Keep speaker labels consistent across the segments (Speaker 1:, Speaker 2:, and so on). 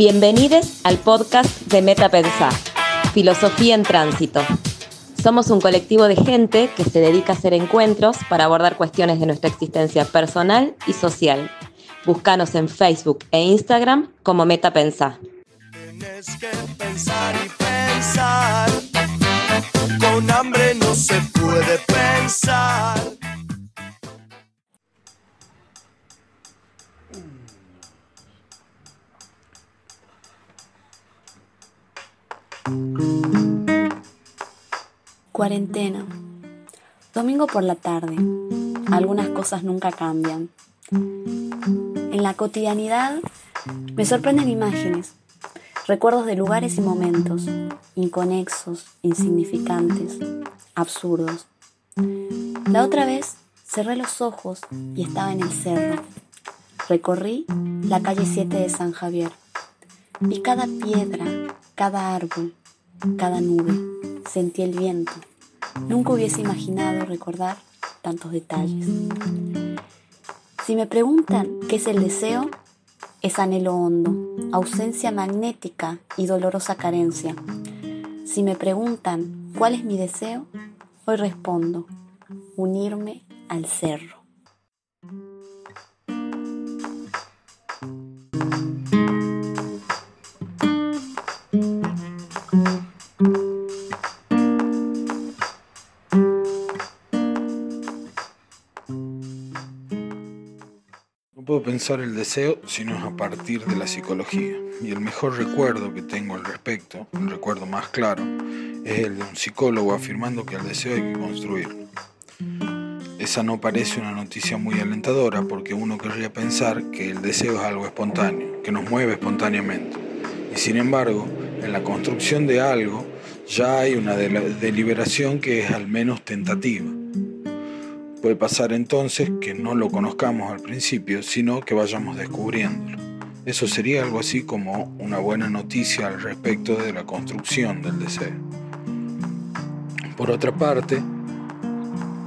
Speaker 1: Bienvenidos al podcast de Meta Pensar, Filosofía en Tránsito. Somos un colectivo de gente que se dedica a hacer encuentros para abordar cuestiones de nuestra existencia personal y social. Búscanos en Facebook e Instagram como Meta Pensar.
Speaker 2: Tienes que pensar y pensar. Con hambre no se puede pensar.
Speaker 3: Cuarentena. Domingo por la tarde. Algunas cosas nunca cambian. En la cotidianidad me sorprenden imágenes, recuerdos de lugares y momentos, inconexos, insignificantes, absurdos. La otra vez cerré los ojos y estaba en el cerro. Recorrí la calle 7 de San Javier y cada piedra, cada árbol, cada nube, sentí el viento. Nunca hubiese imaginado recordar tantos detalles. Si me preguntan qué es el deseo, es anhelo hondo, ausencia magnética y dolorosa carencia. Si me preguntan cuál es mi deseo, hoy respondo, unirme al cerro.
Speaker 4: Pensar el deseo sino a partir de la psicología. Y el mejor recuerdo que tengo al respecto, el recuerdo más claro, es el de un psicólogo afirmando que el deseo hay que construirlo. Esa no parece una noticia muy alentadora porque uno querría pensar que el deseo es algo espontáneo, que nos mueve espontáneamente. Y sin embargo, en la construcción de algo ya hay una deliberación que es al menos tentativa. Puede pasar entonces que no lo conozcamos al principio, sino que vayamos descubriéndolo. Eso sería algo así como una buena noticia al respecto de la construcción del deseo. Por otra parte,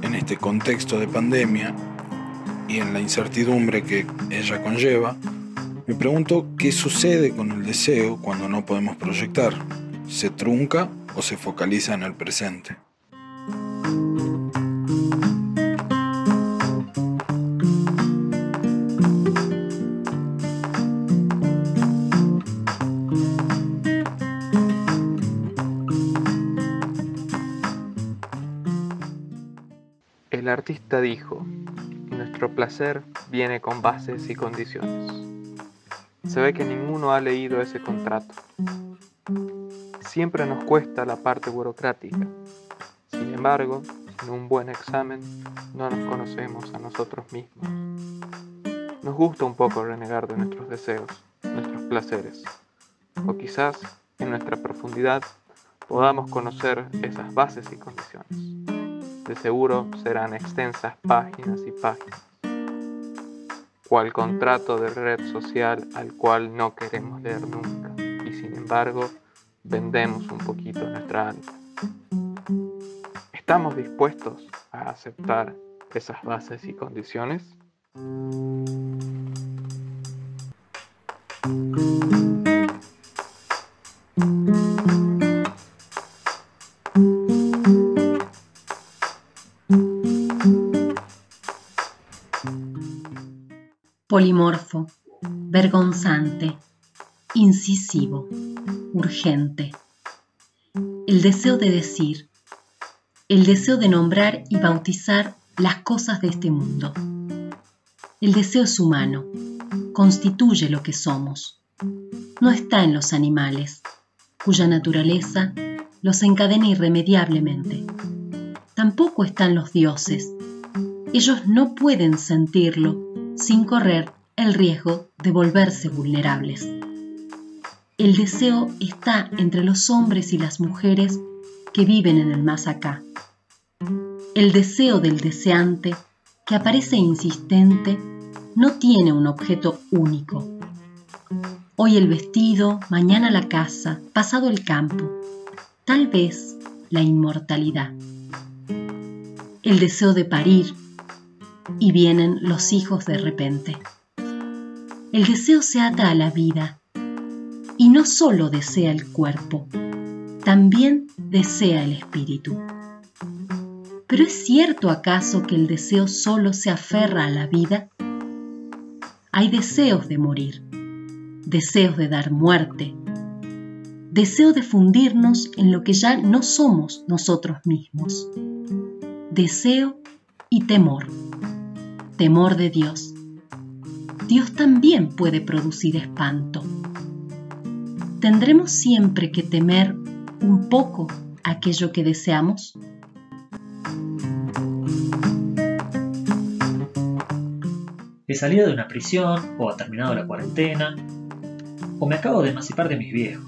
Speaker 4: en este contexto de pandemia y en la incertidumbre que ella conlleva, me pregunto qué sucede con el deseo cuando no podemos proyectar. ¿Se trunca o se focaliza en el presente?
Speaker 5: Artista dijo, nuestro placer viene con bases y condiciones. Se ve que ninguno ha leído ese contrato. Siempre nos cuesta la parte burocrática. Sin embargo, sin un buen examen, no nos conocemos a nosotros mismos. Nos gusta un poco renegar de nuestros deseos, nuestros placeres. O quizás, en nuestra profundidad, podamos conocer esas bases y condiciones de seguro serán extensas páginas y páginas, cual contrato de red social al cual no queremos leer nunca y sin embargo vendemos un poquito nuestra alma. ¿Estamos dispuestos a aceptar esas bases y condiciones?
Speaker 6: Polimorfo, vergonzante, incisivo, urgente. El deseo de decir, el deseo de nombrar y bautizar las cosas de este mundo. El deseo es humano, constituye lo que somos. No está en los animales, cuya naturaleza los encadena irremediablemente. Tampoco están los dioses. Ellos no pueden sentirlo sin correr el riesgo de volverse vulnerables. El deseo está entre los hombres y las mujeres que viven en el más acá. El deseo del deseante, que aparece insistente, no tiene un objeto único. Hoy el vestido, mañana la casa, pasado el campo, tal vez la inmortalidad. El deseo de parir, y vienen los hijos de repente. El deseo se ata a la vida, Y no solo desea el cuerpo, también desea el espíritu. ¿Pero es cierto acaso que el deseo solo se aferra a la vida? Hay deseos de morir, deseos de dar muerte, deseo de fundirnos en lo que ya no somos nosotros mismos, deseo y temor, temor de Dios. Dios también puede producir espanto. ¿Tendremos siempre que temer un poco aquello que deseamos?
Speaker 7: He salido de una prisión o ha terminado la cuarentena o me acabo de emancipar de mis viejos.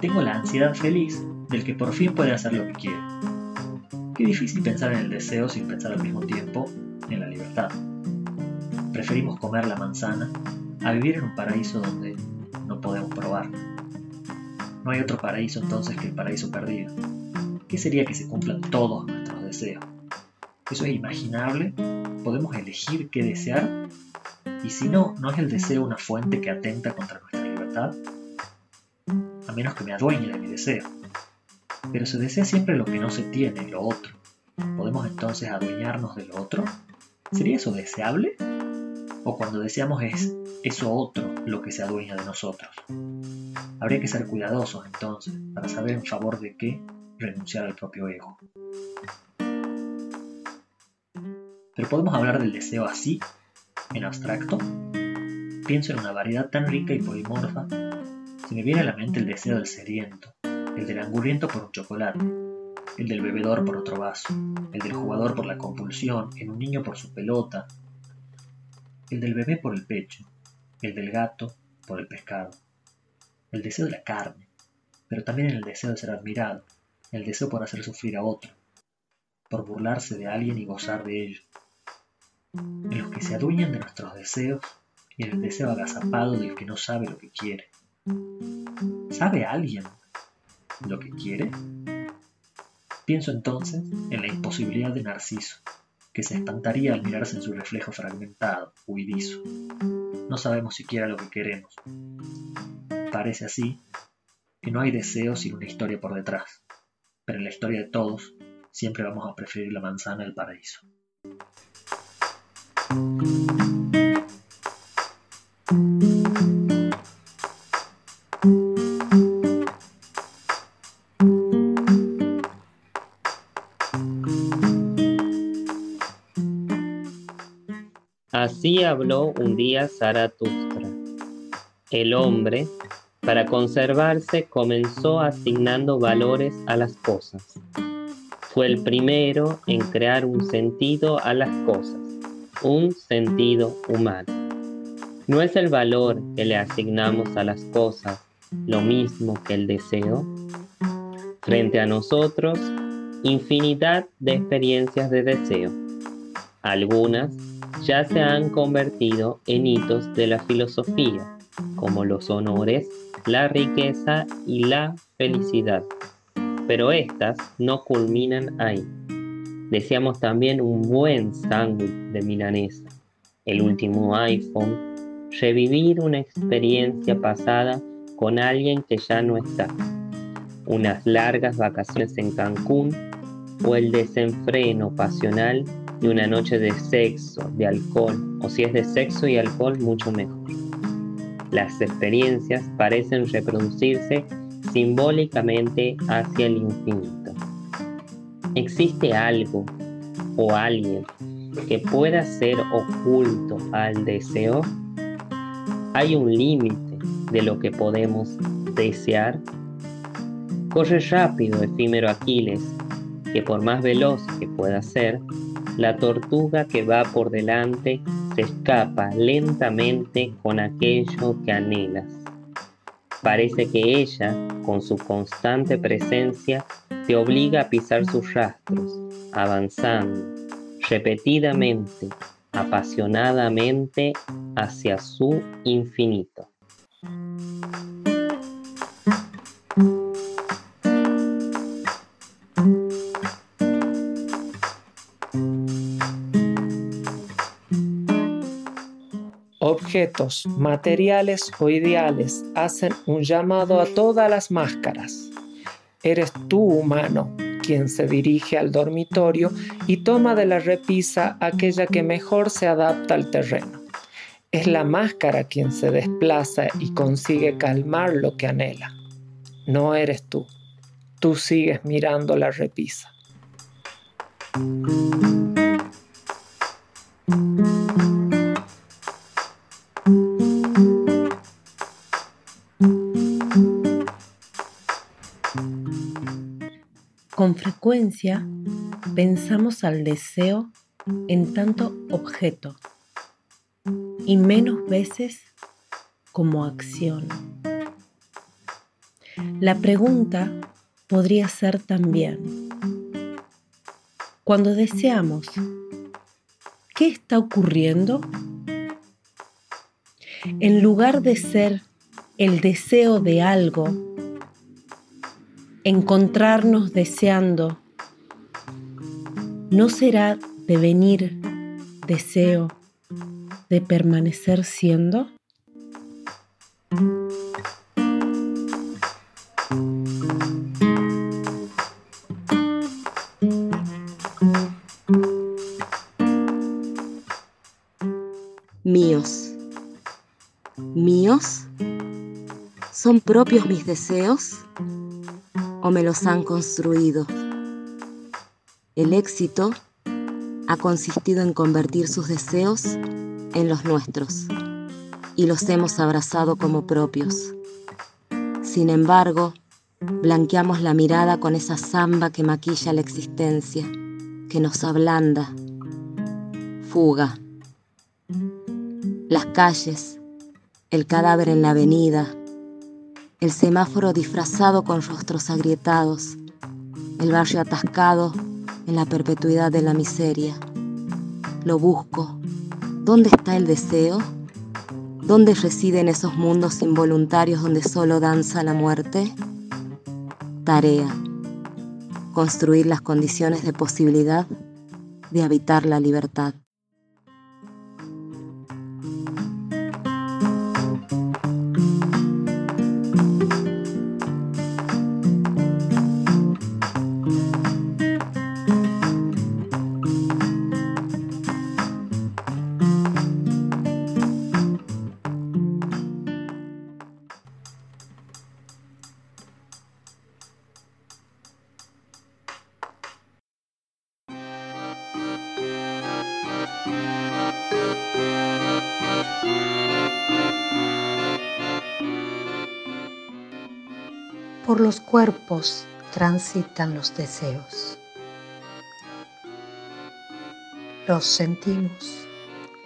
Speaker 7: Tengo la ansiedad feliz del que por fin puede hacer lo que quiere. Qué difícil pensar en el deseo sin pensar al mismo tiempo en la libertad. Preferimos comer la manzana a vivir en un paraíso donde no podemos probar. No hay otro paraíso entonces que el paraíso perdido. ¿Qué sería que se cumplan todos nuestros deseos? ¿Eso es imaginable? ¿Podemos elegir qué desear? Y si no, ¿no es el deseo una fuente que atenta contra nuestra libertad? A menos que me adueñe de mi deseo. Pero se desea siempre lo que no se tiene, lo otro. ¿Podemos entonces adueñarnos de lo otro? ¿Sería eso deseable? ¿O cuando deseamos es eso otro lo que se adueña de nosotros? Habría que ser cuidadosos entonces para saber en favor de qué renunciar al propio ego. Pero podemos hablar del deseo así, en abstracto. Pienso en una variedad tan rica y polimorfa. Se me viene a la mente el deseo del sediento, el del angurriento por un chocolate, el del bebedor por otro vaso, el del jugador por la compulsión, en un niño por su pelota, el del bebé por el pecho, el del gato por el pescado, el deseo de la carne, pero también el deseo de ser admirado, el deseo por hacer sufrir a otro, por burlarse de alguien y gozar de ello, en los que se adueñan de nuestros deseos y en el deseo agazapado del que no sabe lo que quiere. ¿Sabe alguien lo que quiere? Pienso entonces en la imposibilidad de Narciso, que se espantaría al mirarse en su reflejo fragmentado, huidizo. No sabemos siquiera lo que queremos. Parece así que no hay deseo sin una historia por detrás, pero en la historia de todos siempre vamos a preferir la manzana al paraíso.
Speaker 8: Así habló un día Zaratustra. El hombre, para conservarse, comenzó asignando valores a las cosas. Fue el primero en crear un sentido a las cosas, un sentido humano. ¿No es el valor que le asignamos a las cosas lo mismo que el deseo? Frente a nosotros, infinidad de experiencias de deseo. Algunas ya se han convertido en hitos de la filosofía, como los honores, la riqueza y la felicidad. Pero estas no culminan ahí. Deseamos también un buen sándwich de milanesa, el último iPhone, revivir una experiencia pasada con alguien que ya no está, unas largas vacaciones en Cancún o el desenfreno pasional de una noche de sexo, de alcohol, o si es de sexo y alcohol, mucho mejor. Las experiencias parecen reproducirse simbólicamente hacia el infinito. ¿Existe algo o alguien que pueda ser oculto al deseo? ¿Hay un límite de lo que podemos desear? Corre rápido, efímero Aquiles, que por más veloz que pueda ser, la tortuga que va por delante se escapa lentamente con aquello que anhelas. Parece que ella, con su constante presencia, te obliga a pisar sus rastros, avanzando repetidamente, apasionadamente hacia su infinito.
Speaker 6: Objetos materiales o ideales hacen un llamado a todas las máscaras. Eres tú, humano, quien se dirige al dormitorio y toma de la repisa aquella que mejor se adapta al terreno. Es la máscara quien se desplaza y consigue calmar lo que anhela. No eres tú. Tú sigues mirando la repisa.
Speaker 9: Pensamos al deseo en tanto objeto y menos veces como acción. La pregunta podría ser también, cuando deseamos, ¿qué está ocurriendo? En lugar de ser el deseo de algo, encontrarnos deseando, ¿no será devenir deseo de permanecer siendo?
Speaker 1: Míos. ¿Míos? ¿Son propios mis deseos? ¿O me los han construido? El éxito ha consistido en convertir sus deseos en los nuestros y los hemos abrazado como propios. Sin embargo, blanqueamos la mirada con esa zamba que maquilla la existencia, que nos ablanda. Fuga. Las calles, el cadáver en la avenida, el semáforo disfrazado con rostros agrietados, el barrio atascado en la perpetuidad de la miseria. Lo busco. ¿Dónde está el deseo? ¿Dónde residen esos mundos involuntarios donde solo danza la muerte? Tarea. Construir las condiciones de posibilidad de habitar la libertad.
Speaker 10: Por los cuerpos transitan los deseos. Los sentimos,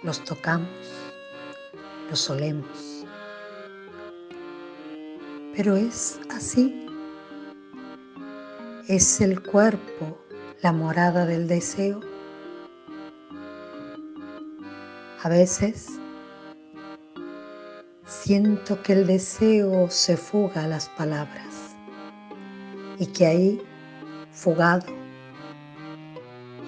Speaker 10: los tocamos, los olemos. Pero es así. Es el cuerpo la morada del deseo. A veces siento que el deseo se fuga a las palabras y que ahí, fugado,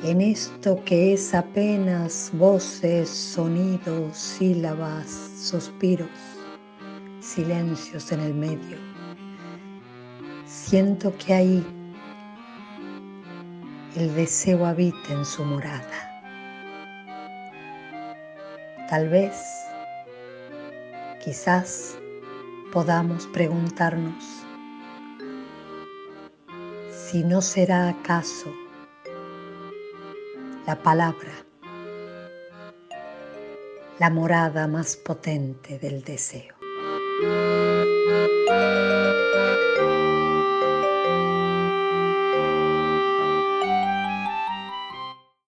Speaker 10: en esto que es apenas voces, sonidos, sílabas, suspiros, silencios en el medio, siento que ahí el deseo habita en su morada. Tal vez, quizás podamos preguntarnos si no será acaso la palabra la morada más potente del deseo.